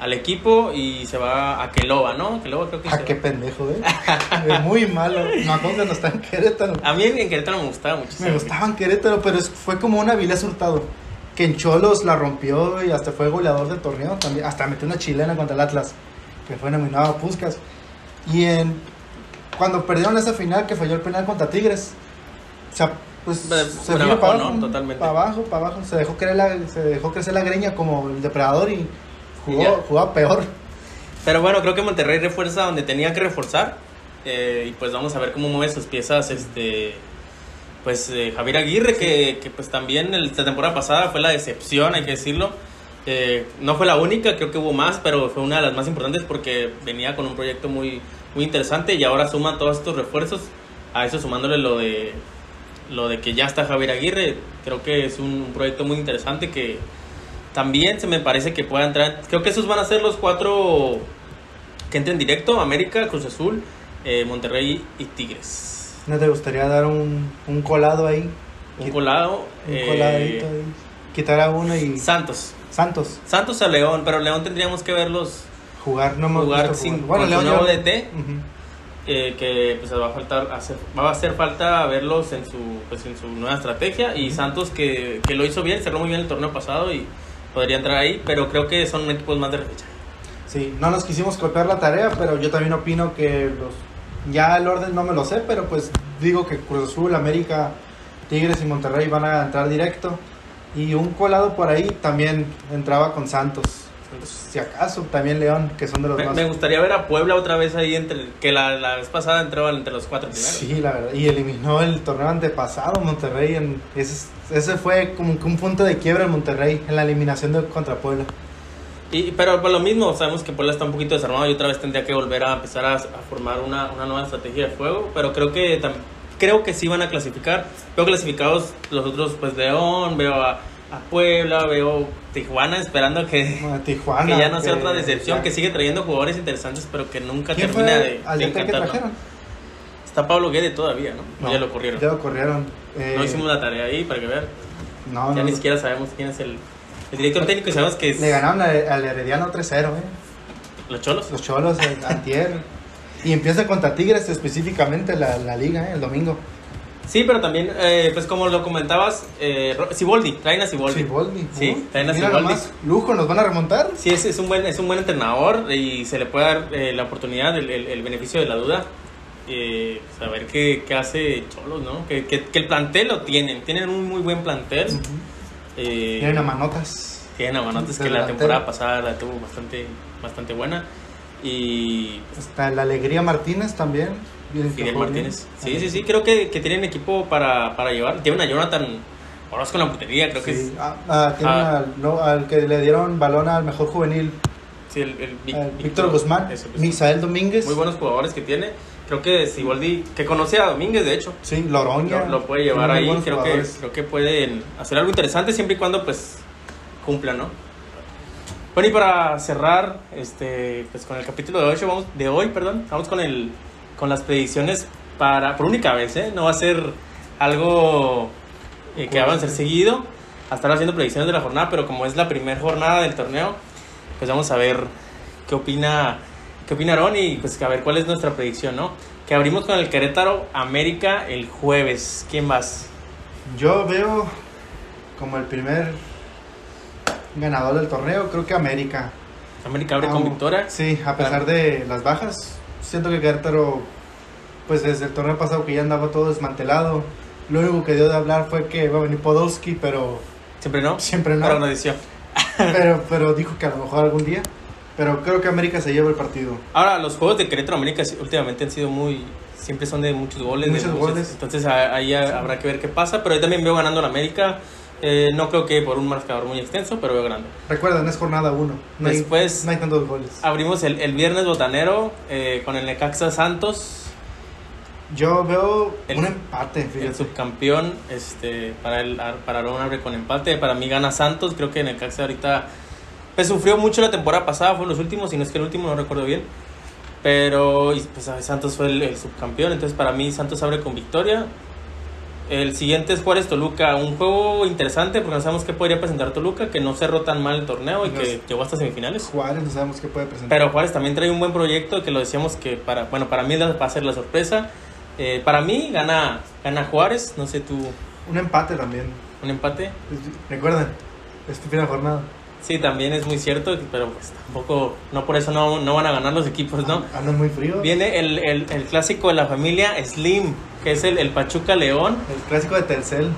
[SPEAKER 1] al equipo y se va a Keloba, ¿no? Keloba creo que
[SPEAKER 2] Ah, qué
[SPEAKER 1] va.
[SPEAKER 2] pendejo, ¿eh? [LAUGHS] Es muy malo. Me acuerdo cuando estaba en Querétaro.
[SPEAKER 1] A mí en Querétaro me gustaba muchísimo.
[SPEAKER 2] Me gustaba en Querétaro, pero fue como una Vilés Hurtado. Que en Cholos la rompió y hasta fue goleador del torneo. También, hasta metió una chilena contra el Atlas, que fue nominado a Puskas. Y en, cuando perdieron esa final, que falló el penal contra Tigres, o sea, pues se vino para abajo,
[SPEAKER 1] ¿no? Totalmente.
[SPEAKER 2] para abajo, para abajo. Se dejó, crecer la, se dejó crecer la greña como el depredador y jugó, jugaba peor.
[SPEAKER 1] Pero bueno, creo que Monterrey refuerza donde tenía que reforzar. eh, y pues vamos a ver cómo mueve sus piezas este pues eh, Javier Aguirre, que, que, pues también el- la temporada pasada fue la decepción, hay que decirlo. Eh, no fue la única, creo que hubo más, pero fue una de las más importantes porque venía con un proyecto muy, muy interesante y ahora suma todos estos refuerzos. A eso sumándole lo de lo de que ya está Javier Aguirre, creo que es un, un proyecto muy interesante que también se me parece que pueda entrar. Creo que esos van a ser los cuatro que entren directo: América, Cruz Azul, eh, Monterrey y Tigres.
[SPEAKER 2] ¿No te gustaría dar un, un colado ahí?
[SPEAKER 1] Un colado.
[SPEAKER 2] Un
[SPEAKER 1] eh,
[SPEAKER 2] coladito ahí. Quitar a uno y
[SPEAKER 1] Santos.
[SPEAKER 2] Santos.
[SPEAKER 1] Santos a León, pero León tendríamos que verlos
[SPEAKER 2] Jugar, no hemos
[SPEAKER 1] jugar sin
[SPEAKER 2] Bueno,
[SPEAKER 1] con su
[SPEAKER 2] León
[SPEAKER 1] nuevo DT. Eh, que pues va a faltar hacer, va a hacer falta verlos en su pues en su nueva estrategia y Santos que, que lo hizo bien cerró muy bien el torneo pasado y podría entrar ahí pero creo que son equipos más de repechaje
[SPEAKER 2] sí no nos quisimos copiar la tarea pero yo también opino que los ya el orden no me lo sé pero pues digo que Cruz Azul América Tigres y Monterrey van a entrar directo y un colado por ahí también entraba con Santos si acaso, también León, que son de los
[SPEAKER 1] me,
[SPEAKER 2] más...
[SPEAKER 1] Me gustaría ver a Puebla otra vez ahí, entre que la, la vez pasada entraba entre los cuatro primeros.
[SPEAKER 2] Sí, la verdad, y eliminó el torneo antepasado Monterrey. En, ese, ese fue como que un punto de quiebra en Monterrey, en la eliminación de, contra Puebla.
[SPEAKER 1] Y, pero por lo mismo, sabemos que Puebla está un poquito desarmado y otra vez tendría que volver a empezar a, a formar una, una, nueva estrategia de juego, pero creo que creo que sí van a clasificar. Veo clasificados los otros, pues León, veo a a Puebla, veo Tijuana esperando que,
[SPEAKER 2] Tijuana,
[SPEAKER 1] que ya no sea otra decepción, que sigue trayendo jugadores interesantes, pero que nunca termina de, de encantar. Está Pablo Guede todavía, ¿no?
[SPEAKER 2] no
[SPEAKER 1] ya lo corrieron.
[SPEAKER 2] Ya lo corrieron.
[SPEAKER 1] Eh, no hicimos la tarea ahí para que vean. No, ya no, ni siquiera sabemos quién es el, el director técnico sabemos que es...
[SPEAKER 2] Le ganaron al Herediano 3-0, ¿eh?
[SPEAKER 1] ¿Los Cholos?
[SPEAKER 2] Los Cholos, el [LAUGHS] Antier. y empieza contra Tigres específicamente la, la liga, ¿eh? El domingo.
[SPEAKER 1] Sí, pero también, eh, pues como lo comentabas, eh, Siboldi, traen a Siboldi.
[SPEAKER 2] Siboldi.
[SPEAKER 1] Sí, traen a Siboldi.
[SPEAKER 2] lujo, ¿nos van a remontar?
[SPEAKER 1] Sí, es, es, un buen, es un buen entrenador y se le puede dar eh, la oportunidad, el, el, el, beneficio de la duda. Eh, saber qué, qué hace Cholos, ¿no? Que, que, que, el plantel lo tienen, tienen un muy buen plantel. Uh -huh.
[SPEAKER 2] Tienen a Manotas.
[SPEAKER 1] Tienen a Manotas que la temporada pasada la tuvo bastante, bastante buena. Y.
[SPEAKER 2] Está la Alegría Martínez también.
[SPEAKER 1] Fidel Martínez. Sí, sí, sí, creo que, que tienen equipo para, para llevar. Tienen a Jonathan Orozco en la putería, creo
[SPEAKER 2] sí.
[SPEAKER 1] que es.
[SPEAKER 2] Ah, ah, ah. Al, no, al, que le dieron balón al mejor juvenil.
[SPEAKER 1] Sí, el, el,
[SPEAKER 2] el Víctor Guzmán. Eso, Misael Domínguez.
[SPEAKER 1] Muy buenos jugadores que tiene. Creo que Siboldi, que conoce a Domínguez, de hecho.
[SPEAKER 2] Sí, Loroña.
[SPEAKER 1] Lo, lo puede llevar ahí. Creo que, creo que pueden hacer algo interesante siempre y cuando, pues, cumplan, ¿no? Bueno, y para cerrar este, pues, con el capítulo de hoy, vamos, de hoy perdón, vamos con el con las predicciones para por única vez, ¿eh? No va a ser algo eh, que va a ser seguido, a estar haciendo predicciones de la jornada, pero como es la primera jornada del torneo, pues vamos a ver qué opina qué opina Aaron y pues a ver cuál es nuestra predicción, ¿no? Que abrimos con el Querétaro América el jueves. ¿Quién más?
[SPEAKER 2] Yo veo como el primer ganador del torneo, creo que América.
[SPEAKER 1] América abre ah, con victoria.
[SPEAKER 2] Sí, a pesar claro. de las bajas, siento que Querétaro, pues desde el torneo pasado que ya andaba todo desmantelado, lo único que dio de hablar fue que iba a venir Podolski, pero...
[SPEAKER 1] Siempre no.
[SPEAKER 2] Siempre no.
[SPEAKER 1] Para una edición.
[SPEAKER 2] pero, [LAUGHS] pero dijo que a lo mejor algún día. Pero creo que América se lleva el partido.
[SPEAKER 1] Ahora, los juegos de Querétaro América últimamente han sido muy... Siempre son de muchos goles.
[SPEAKER 2] Muchos,
[SPEAKER 1] de
[SPEAKER 2] goles.
[SPEAKER 1] Entonces ahí habrá que ver qué pasa. Pero yo también veo ganando la América. Eh, no creo que por un marcador muy extenso, pero veo ganando.
[SPEAKER 2] Recuerden, es jornada 1. No
[SPEAKER 1] Después
[SPEAKER 2] hay, no hay tantos goles.
[SPEAKER 1] Abrimos el, el viernes botanero eh, con el Necaxa Santos.
[SPEAKER 2] Yo veo el, un empate.
[SPEAKER 1] Fíjate. El subcampeón este, para el para abre con empate. Para mí gana Santos. Creo que Necaxa ahorita pues, sufrió mucho la temporada pasada. Fue los últimos, si no es que el último, no recuerdo bien. Pero pues, Santos fue el, el subcampeón. Entonces para mí Santos abre con victoria. El siguiente es Juárez Toluca, un juego interesante porque no sabemos qué podría presentar Toluca, que no cerró tan mal el torneo y que llegó hasta semifinales.
[SPEAKER 2] Juárez no sabemos qué puede presentar.
[SPEAKER 1] Pero Juárez también trae un buen proyecto que lo decíamos que para, bueno, para mí va a ser la sorpresa. Eh, para mí gana, gana Juárez, no sé tú.
[SPEAKER 2] Un empate también.
[SPEAKER 1] ¿Un empate?
[SPEAKER 2] Recuerden, es tu primera jornada.
[SPEAKER 1] Sí, también es muy cierto, pero pues tampoco, no por eso no, no van a ganar los equipos, ¿no?
[SPEAKER 2] Andan muy frío.
[SPEAKER 1] Viene el, el, el clásico de la familia Slim, que es el, el Pachuca León.
[SPEAKER 2] El clásico de Telcel,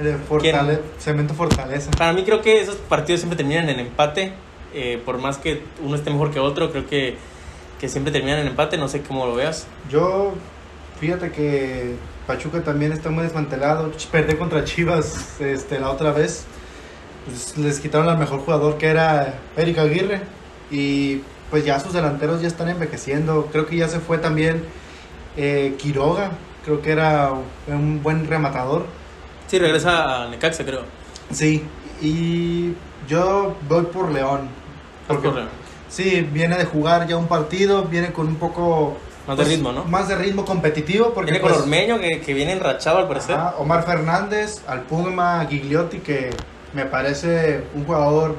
[SPEAKER 2] el [LAUGHS] de Fortale Cemento Fortaleza.
[SPEAKER 1] Para mí creo que esos partidos siempre terminan en empate, eh, por más que uno esté mejor que otro, creo que, que siempre terminan en empate, no sé cómo lo veas.
[SPEAKER 2] Yo, fíjate que Pachuca también está muy desmantelado, perdí contra Chivas este, la otra vez pues les quitaron al mejor jugador que era Eric Aguirre y pues ya sus delanteros ya están envejeciendo. Creo que ya se fue también eh, Quiroga, creo que era un buen rematador.
[SPEAKER 1] Sí, regresa a Necaxa, creo.
[SPEAKER 2] Sí, y yo voy por León.
[SPEAKER 1] Porque, por León.
[SPEAKER 2] Sí, viene de jugar ya un partido, viene con un poco...
[SPEAKER 1] Más pues, de ritmo, ¿no?
[SPEAKER 2] Más de ritmo competitivo. Porque,
[SPEAKER 1] viene
[SPEAKER 2] pues,
[SPEAKER 1] con Ormeño, que, que viene enrachado al parecer.
[SPEAKER 2] Ajá, Omar Fernández, al Puma Gigliotti, que me parece un jugador,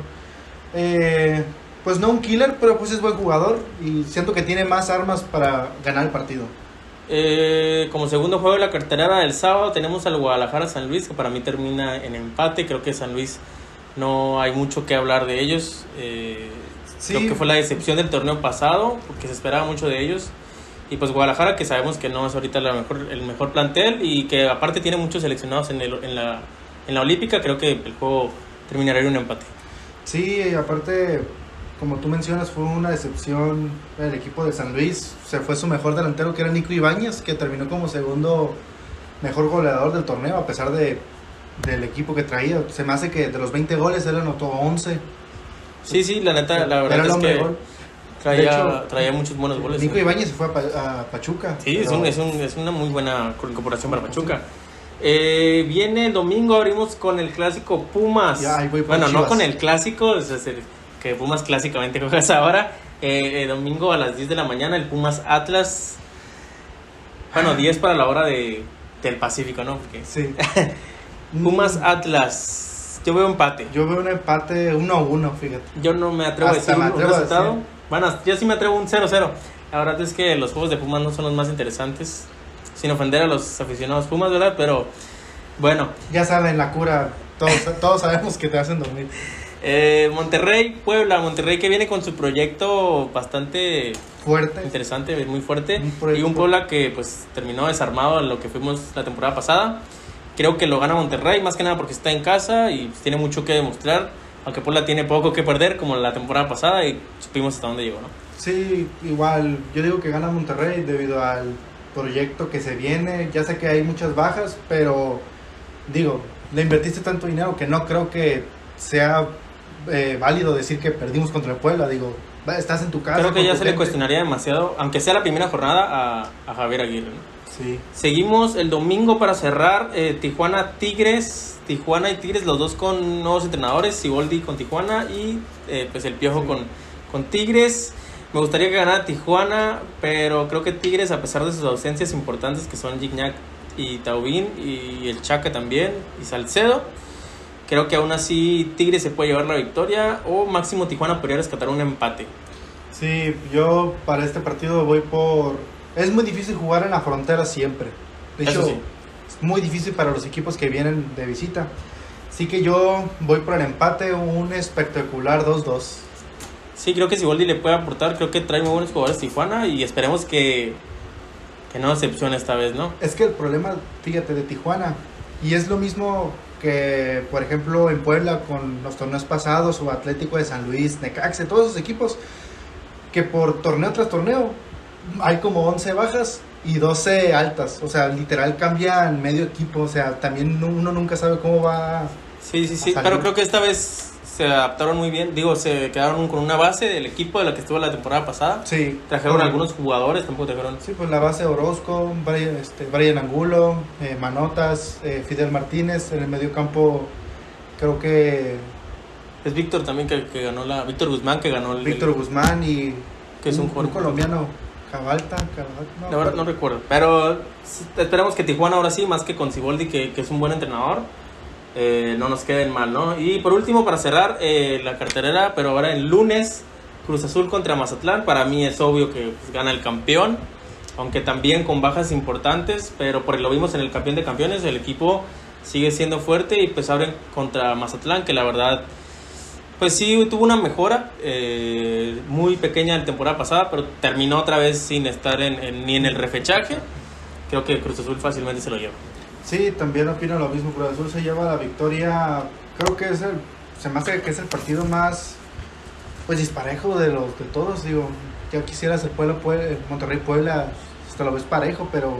[SPEAKER 2] eh, pues no un killer, pero pues es buen jugador y siento que tiene más armas para ganar el partido.
[SPEAKER 1] Eh, como segundo juego de la cartelera del sábado tenemos al Guadalajara San Luis, que para mí termina en empate. Creo que San Luis no hay mucho que hablar de ellos. Eh, Creo que fue la decepción del torneo pasado, porque se esperaba mucho de ellos. Y pues Guadalajara, que sabemos que no es ahorita la mejor, el mejor plantel y que aparte tiene muchos seleccionados en, el, en, la, en la Olímpica, creo que el juego terminará en un empate.
[SPEAKER 2] Sí, aparte, como tú mencionas, fue una decepción el equipo de San Luis. Se fue su mejor delantero, que era Nico Ibáñez, que terminó como segundo mejor goleador del torneo, a pesar de, del equipo que traía. Se me hace que de los 20 goles él anotó 11.
[SPEAKER 1] Sí, sí, la neta, la verdad es que traía, traía muchos buenos goles.
[SPEAKER 2] Nico Ibáñez se fue a, Pachuca.
[SPEAKER 1] Sí, es, un, es, un, es, una muy buena incorporación para Pachuca. Eh, viene el domingo, abrimos con el clásico Pumas. bueno, no con el clásico, es el que Pumas clásicamente [LAUGHS] juegas ahora. Eh, eh, domingo a las 10 de la mañana, el Pumas Atlas. Bueno, 10 para la hora de, del Pacífico, ¿no?
[SPEAKER 2] Sí. [LAUGHS]
[SPEAKER 1] Pumas Atlas. Yo veo empate.
[SPEAKER 2] Yo veo un empate 1-1, fíjate.
[SPEAKER 1] Yo no me atrevo a decir un resultado. Bueno, yo sí me atrevo un 0-0. La verdad es que los juegos de Pumas no son los más interesantes. Sin ofender a los aficionados Pumas, ¿verdad? Pero bueno.
[SPEAKER 2] Ya saben, la cura. Todos, [LAUGHS] todos sabemos que te hacen dormir.
[SPEAKER 1] Eh, Monterrey, Puebla. Monterrey que viene con su proyecto bastante
[SPEAKER 2] fuerte.
[SPEAKER 1] Interesante, muy fuerte. y un Puebla que pues terminó desarmado en lo que fuimos la temporada pasada. Creo que lo gana Monterrey, más que nada porque está en casa y pues, tiene mucho que demostrar. Aunque Puebla tiene poco que perder, como la temporada pasada, y supimos hasta dónde llegó, ¿no?
[SPEAKER 2] Sí, igual. Yo digo que gana Monterrey debido al proyecto que se viene. Ya sé que hay muchas bajas, pero digo, le invertiste tanto dinero que no creo que sea eh, válido decir que perdimos contra el Puebla. Digo, estás en tu casa.
[SPEAKER 1] Creo que ya se le cuestionaría demasiado, aunque sea la primera jornada, a, a Javier Aguirre, ¿no? Seguimos el domingo para cerrar eh, Tijuana Tigres. Tijuana y Tigres, los dos con nuevos entrenadores, Siboldi con Tijuana y eh, pues el Piojo con, con Tigres. Me gustaría que ganara Tijuana, pero creo que Tigres, a pesar de sus ausencias importantes que son Gignac y Taubín y el Chaca también y Salcedo, creo que aún así Tigres se puede llevar la victoria o máximo Tijuana podría rescatar un empate.
[SPEAKER 2] Sí, yo para este partido voy por es muy difícil jugar en la frontera siempre. De hecho, es muy difícil para los equipos que vienen de visita. Así que yo voy por el empate, un espectacular 2-2.
[SPEAKER 1] Sí, creo que si Goldi le puede aportar, creo que trae muy buenos jugadores Tijuana y esperemos que, que no decepcione esta vez, ¿no?
[SPEAKER 2] Es que el problema, fíjate, de Tijuana, y es lo mismo que, por ejemplo, en Puebla con los torneos pasados o Atlético de San Luis, Necaxe, todos esos equipos, que por torneo tras torneo hay como 11 bajas y 12 altas. O sea, literal cambian medio equipo. O sea, también uno nunca sabe cómo va.
[SPEAKER 1] Sí, sí, sí. Pero creo que esta vez se adaptaron muy bien. Digo, se quedaron con una base del equipo de la que estuvo la temporada pasada.
[SPEAKER 2] Sí.
[SPEAKER 1] Trajeron algunos jugadores, tampoco trajeron.
[SPEAKER 2] Sí, pues la base Orozco, Brian, este, Brian Angulo, eh, Manotas, eh, Fidel Martínez. En el medio campo, creo que.
[SPEAKER 1] Es Víctor también que, ganó la. Víctor Guzmán que ganó
[SPEAKER 2] el. Víctor Guzmán y.
[SPEAKER 1] Que es un,
[SPEAKER 2] un colombiano
[SPEAKER 1] no, verdad no recuerdo. Pero esperemos que Tijuana ahora sí, más que con Ciboldi, que, es un buen entrenador, eh, no nos queden mal, ¿no? Y por último, para cerrar eh, la carterera, pero ahora el lunes, Cruz Azul contra Mazatlán. Para mí es obvio que pues, gana el campeón, aunque también con bajas importantes, pero por lo vimos en el campeón de campeones, el equipo sigue siendo fuerte y pues abren contra Mazatlán, que la verdad pues sí, tuvo una mejora eh, muy pequeña la temporada pasada, pero terminó otra vez sin estar en, ni en el refechaje. Creo que Cruz Azul fácilmente se lo lleva.
[SPEAKER 2] Sí, también opino lo mismo. Cruz Azul se lleva la victoria. Creo que es el, se me hace que es el partido más pues disparejo de los de todos. Digo, ya quisieras el pueblo, el Monterrey Puebla, hasta lo ves parejo, pero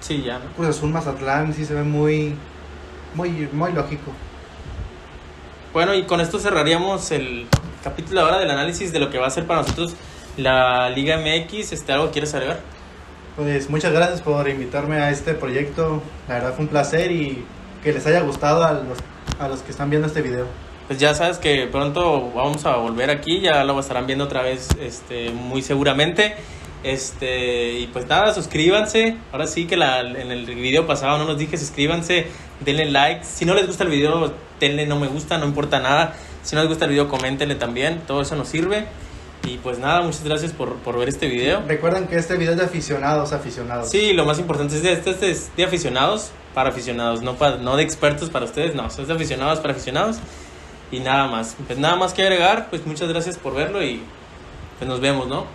[SPEAKER 1] sí, ya.
[SPEAKER 2] Cruz Azul Mazatlán sí se ve muy, muy, muy lógico.
[SPEAKER 1] Bueno, y con esto cerraríamos el capítulo ahora del análisis de lo que va a ser para nosotros la Liga MX. Este, ¿Algo quieres agregar?
[SPEAKER 2] Pues muchas gracias por invitarme a este proyecto. La verdad fue un placer y que les haya gustado a los, a los que están viendo este video.
[SPEAKER 1] Pues ya sabes que pronto vamos a volver aquí, ya lo estarán viendo otra vez este, muy seguramente. Este, y pues nada, suscríbanse. Ahora sí que la, en el video pasado no nos dije suscríbanse, denle like. Si no les gusta el video, denle no me gusta, no importa nada. Si no les gusta el video, coméntenle también. Todo eso nos sirve. Y pues nada, muchas gracias por, por ver este video.
[SPEAKER 2] Recuerden que este video es de aficionados, aficionados.
[SPEAKER 1] Sí, lo más importante es de, este, este es de aficionados para aficionados, no, para, no de expertos para ustedes, no, es de aficionados para aficionados. Y nada más, pues nada más que agregar, pues muchas gracias por verlo y pues nos vemos, ¿no?